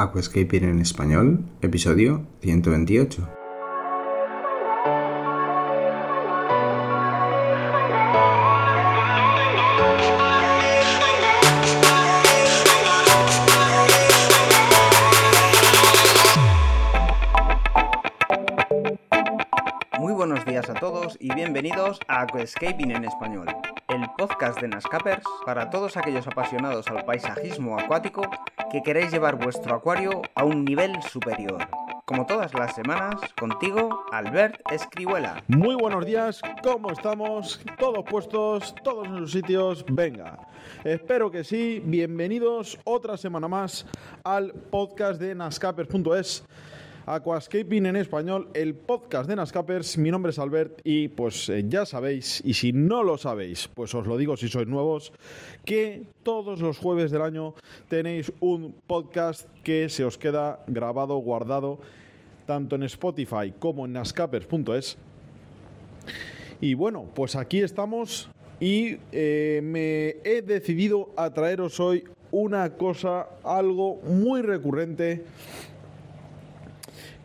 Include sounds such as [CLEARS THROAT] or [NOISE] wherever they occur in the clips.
Aquascaping en español, episodio 128. Muy buenos días a todos y bienvenidos a Aquascaping en español, el podcast de Nascapers para todos aquellos apasionados al paisajismo acuático que queréis llevar vuestro acuario a un nivel superior. Como todas las semanas, contigo, Albert Escribuela. Muy buenos días, ¿cómo estamos? ¿Todos puestos? ¿Todos en sus sitios? Venga, espero que sí. Bienvenidos otra semana más al podcast de nascapers.es. Aquascaping en español, el podcast de Nascapers. Mi nombre es Albert y pues eh, ya sabéis, y si no lo sabéis, pues os lo digo si sois nuevos, que todos los jueves del año tenéis un podcast que se os queda grabado, guardado, tanto en Spotify como en nascapers.es. Y bueno, pues aquí estamos y eh, me he decidido a traeros hoy una cosa, algo muy recurrente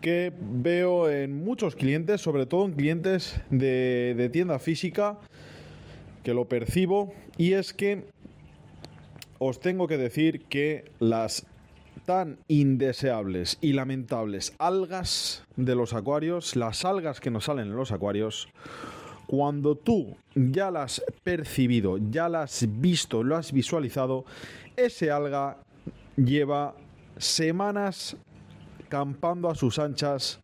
que veo en muchos clientes, sobre todo en clientes de, tienda física, que lo percibo, y es que os tengo que decir que las tan indeseables y lamentables algas de los acuarios, las algas que nos salen en los acuarios, cuando tú ya las percibido, ya las visto, lo has visualizado, ese alga lleva semanas campando a sus anchas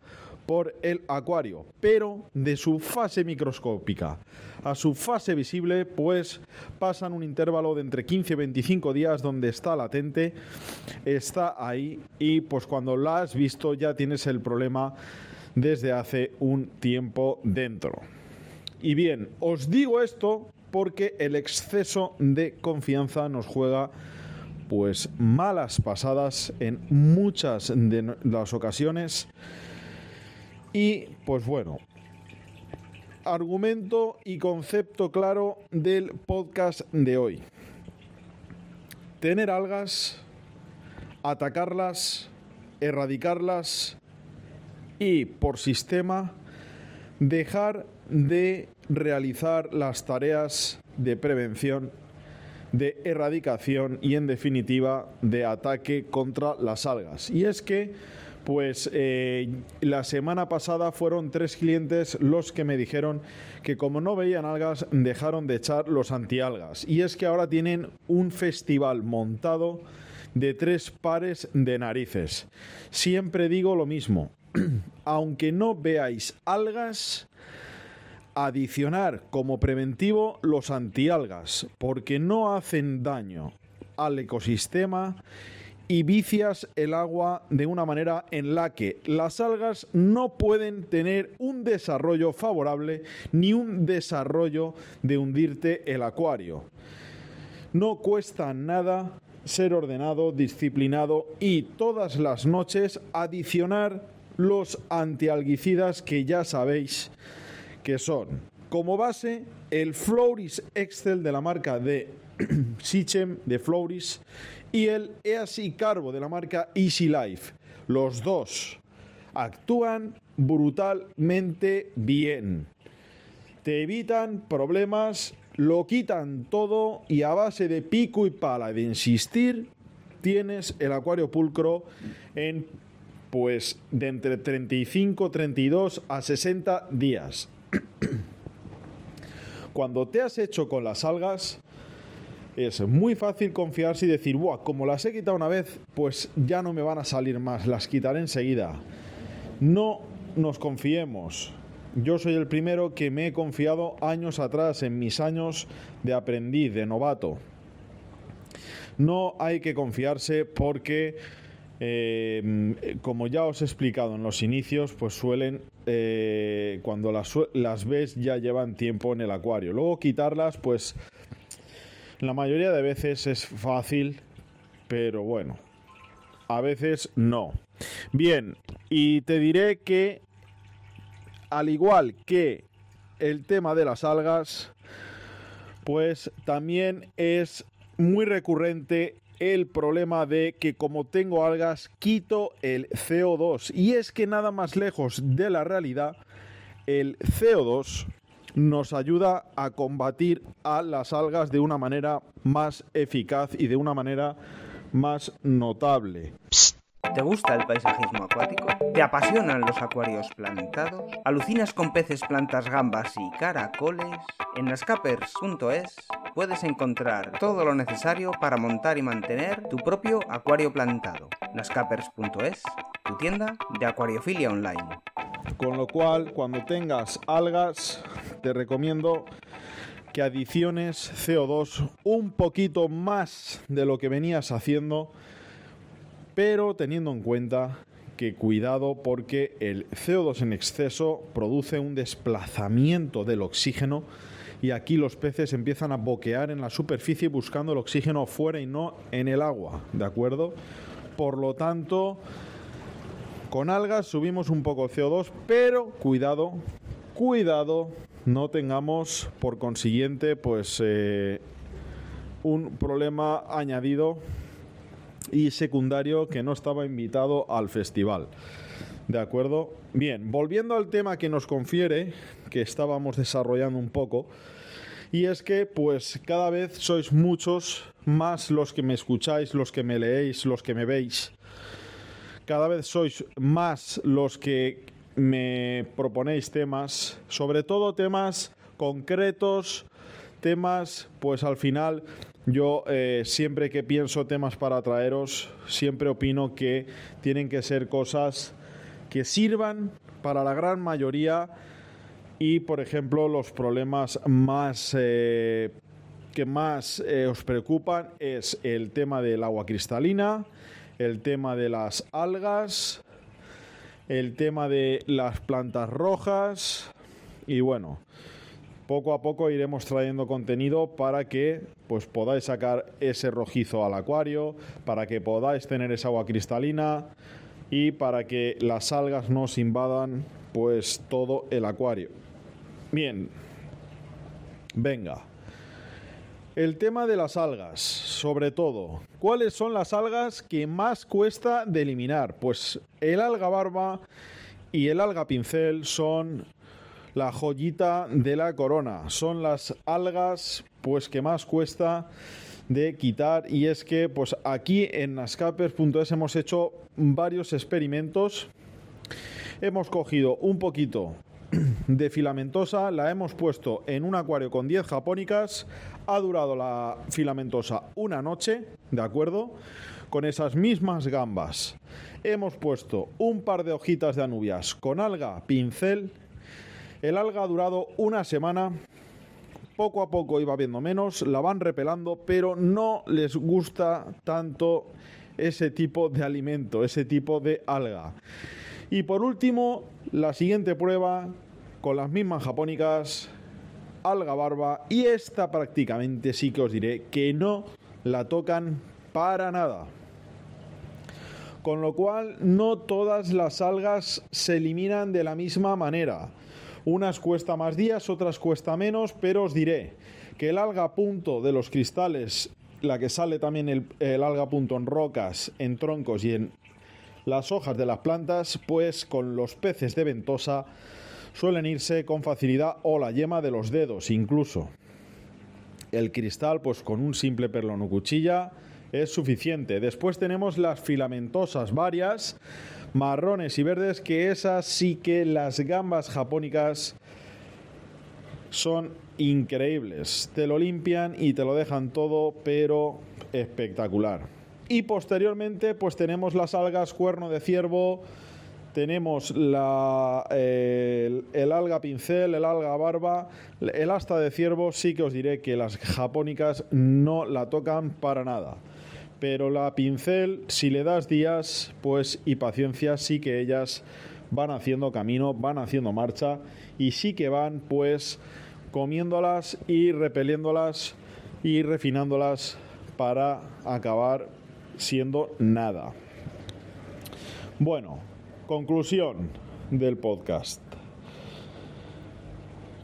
por el acuario, pero de su fase microscópica a su fase visible, pues pasan un intervalo de entre 15 y 25 días donde está latente, está ahí y pues cuando la has visto ya tienes el problema desde hace un tiempo dentro. Y bien, os digo esto porque el exceso de confianza nos juega pues malas pasadas en muchas de las ocasiones. Y pues bueno, argumento y concepto claro del podcast de hoy. Tener algas, atacarlas, erradicarlas y por sistema dejar de realizar las tareas de prevención de erradicación y en definitiva de ataque contra las algas. Y es que pues eh, la semana pasada fueron tres clientes los que me dijeron que como no veían algas dejaron de echar los antialgas. Y es que ahora tienen un festival montado de tres pares de narices. Siempre digo lo mismo. [CLEARS THROAT] Aunque no veáis algas, adicionar como preventivo los antialgas, porque no hacen daño al ecosistema y vicias el agua de una manera en la que las algas no pueden tener un desarrollo favorable ni un desarrollo de hundirte el acuario. No cuesta nada ser ordenado, disciplinado y todas las noches adicionar los antialgicidas que ya sabéis que son como base el Floris Excel de la marca de [CLEARS THROAT] Sichem de Floris y el Easy Carbo de la marca Easy Life. Los dos actúan brutalmente bien. Te evitan problemas, lo quitan todo y a base de pico y pala de insistir tienes el acuario pulcro en pues de entre 35, 32 a 60 días. [COUGHS] Cuando te has hecho con las algas, es muy fácil confiarse y decir, Buah, como las he quitado una vez, pues ya no me van a salir más, las quitaré enseguida. No nos confiemos. Yo soy el primero que me he confiado años atrás, en mis años de aprendiz, de novato. No hay que confiarse porque, eh, como ya os he explicado en los inicios, pues suelen, eh, cuando las ves ya llevan tiempo en el acuario. Luego quitarlas, pues la mayoría de veces es fácil, pero bueno, a veces no. Bien, y te diré que al igual que el tema de las algas, pues también es muy recurrente el problema de que como tengo algas quito el CO2 y es que nada más lejos de la realidad el CO2 nos ayuda a combatir a las algas de una manera más eficaz y de una manera más notable. ¿Te gusta el paisajismo acuático? ¿Te apasionan los acuarios plantados? ¿Alucinas con peces, plantas, gambas y caracoles? En nascapers.es puedes encontrar todo lo necesario para montar y mantener tu propio acuario plantado. nascapers.es, tu tienda de acuariofilia online. Con lo cual, cuando tengas algas, te recomiendo que adiciones CO2 un poquito más de lo que venías haciendo pero teniendo en cuenta que cuidado porque el CO2 en exceso produce un desplazamiento del oxígeno y aquí los peces empiezan a boquear en la superficie buscando el oxígeno fuera y no en el agua, ¿de acuerdo? Por lo tanto, con algas subimos un poco el CO2, pero cuidado, cuidado, no tengamos por consiguiente pues eh, un problema añadido y secundario que no estaba invitado al festival. ¿De acuerdo? Bien, volviendo al tema que nos confiere, que estábamos desarrollando un poco, y es que pues cada vez sois muchos más los que me escucháis, los que me leéis, los que me veis. Cada vez sois más los que me proponéis temas, sobre todo temas concretos, temas pues al final yo eh, siempre que pienso temas para traeros, siempre opino que tienen que ser cosas que sirvan para la gran mayoría y, por ejemplo, los problemas más eh, que más eh, os preocupan es el tema del agua cristalina, el tema de las algas, el tema de las plantas rojas y bueno, poco a poco iremos trayendo contenido para que pues podáis sacar ese rojizo al acuario, para que podáis tener esa agua cristalina y para que las algas no os invadan pues todo el acuario. Bien. Venga. El tema de las algas, sobre todo. ¿Cuáles son las algas que más cuesta de eliminar? Pues el alga barba y el alga pincel son la joyita de la corona. Son las algas pues que más cuesta de quitar y es que pues aquí en nascapers.es hemos hecho varios experimentos. Hemos cogido un poquito de filamentosa, la hemos puesto en un acuario con 10 japónicas, ha durado la filamentosa una noche, ¿de acuerdo? Con esas mismas gambas. Hemos puesto un par de hojitas de anubias con alga, pincel el alga ha durado una semana, poco a poco iba viendo menos, la van repelando, pero no les gusta tanto ese tipo de alimento, ese tipo de alga. Y por último, la siguiente prueba con las mismas japónicas, alga barba, y esta prácticamente sí que os diré que no la tocan para nada. Con lo cual, no todas las algas se eliminan de la misma manera. Unas cuesta más días, otras cuesta menos, pero os diré que el alga punto de los cristales, la que sale también el, alga punto en rocas, en troncos y en las hojas de las plantas, pues con los peces de ventosa suelen irse con facilidad o la yema de los dedos incluso. El cristal, pues con un simple perlón cuchilla es suficiente. Después tenemos las filamentosas varias marrones y verdes, que esas sí que las gambas japónicas son increíbles. Te lo limpian y te lo dejan todo, pero espectacular. Y posteriormente, pues tenemos las algas cuerno de ciervo, tenemos la, el, el, alga pincel, el alga barba, el asta de ciervo, sí que os diré que las japónicas no la tocan para nada pero la pincel, si le das días, pues y paciencia, sí que ellas van haciendo camino, van haciendo marcha y sí que van pues comiéndolas y repeliéndolas y refinándolas para acabar siendo nada. Bueno, conclusión del podcast.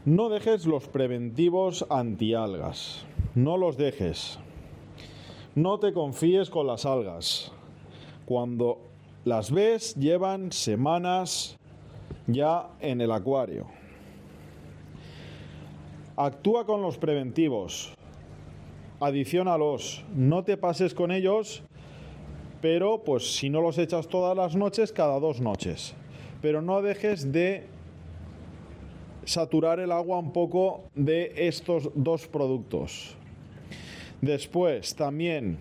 No dejes los preventivos antialgas. No los dejes No te confíes con las algas. Cuando las ves, llevan semanas ya en el acuario. Actúa con los preventivos. Adiciónalos. No te pases con ellos, pero pues si no los echas todas las noches, cada dos noches. Pero no dejes de saturar el agua un poco de estos dos productos. Después, también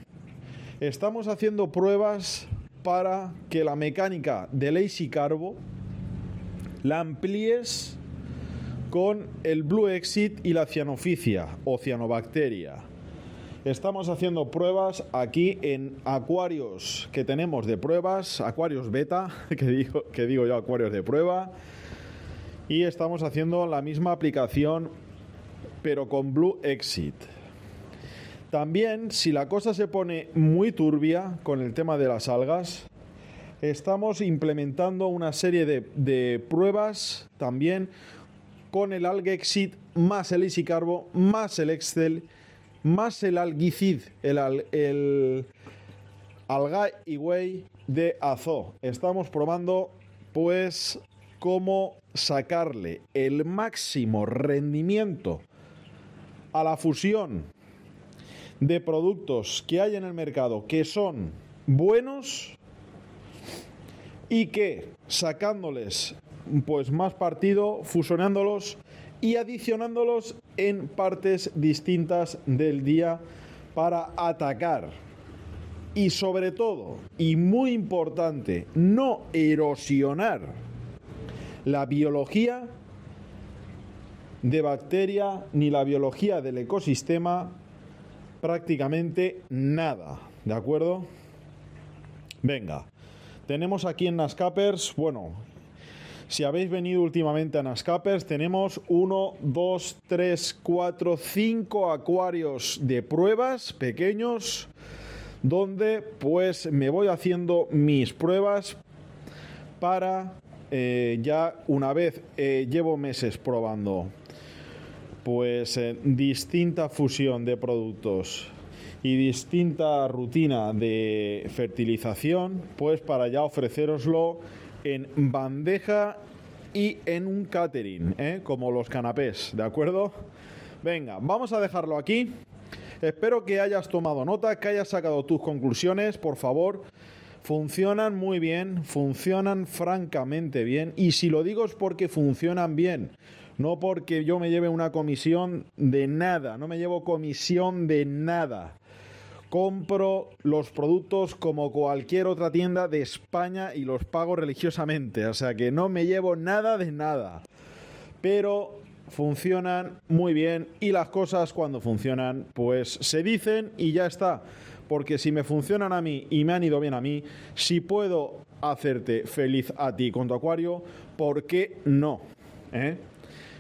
estamos haciendo pruebas para que la mecánica de Lazy Carbo la amplíes con el Blue Exit y la cianoficia o cianobacteria. Estamos haciendo pruebas aquí en acuarios que tenemos de pruebas, acuarios beta, [LAUGHS] que digo, que digo yo acuarios de prueba, y estamos haciendo la misma aplicación pero con Blue Exit. También, si la cosa se pone muy turbia con el tema de las algas, estamos implementando una serie de, pruebas también con el Algexit más el Easy Carbo más el Excel más el Algicid, el, el Alga de Azo. Estamos probando pues cómo sacarle el máximo rendimiento a la fusión de productos que hay en el mercado que son buenos y que sacándoles pues más partido, fusionándolos y adicionándolos en partes distintas del día para atacar. Y sobre todo, y muy importante, no erosionar la biología de bacteria ni la biología del ecosistema prácticamente nada, ¿de acuerdo? Venga, tenemos aquí en Nascapers, bueno, si habéis venido últimamente a Nascapers, tenemos 1, 2, 3, 4, 5 acuarios de pruebas pequeños donde pues me voy haciendo mis pruebas para eh, ya una vez eh, llevo meses probando pues eh, distinta fusión de productos y distinta rutina de fertilización, pues para ya ofreceroslo en bandeja y en un catering, ¿eh? como los canapés, ¿de acuerdo? Venga, vamos a dejarlo aquí. Espero que hayas tomado nota, que hayas sacado tus conclusiones, por favor. Funcionan muy bien, funcionan francamente bien. Y si lo digo es porque funcionan bien no porque yo me lleve una comisión de nada, no me llevo comisión de nada. Compro los productos como cualquier otra tienda de España y los pago religiosamente, o sea que no me llevo nada de nada. Pero funcionan muy bien y las cosas cuando funcionan pues se dicen y ya está. Porque si me funcionan a mí y me han ido bien a mí, si puedo hacerte feliz a ti con tu acuario, ¿por qué no? ¿Eh?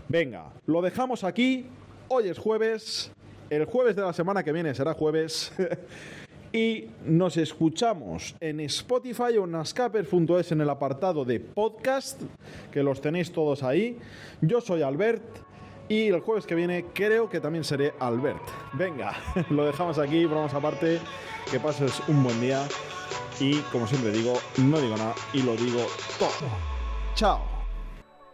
Venga, lo dejamos aquí. Hoy es jueves. El jueves de la semana que viene será jueves. [LAUGHS] y nos escuchamos en Spotify o en nascaper.es en el apartado de podcast, que los tenéis todos ahí. Yo soy Albert y el jueves que viene creo que también seré Albert. Venga, [LAUGHS] lo dejamos aquí, vamos aparte. Que pases un buen día y como siempre digo, no digo nada y lo digo todo. Chao.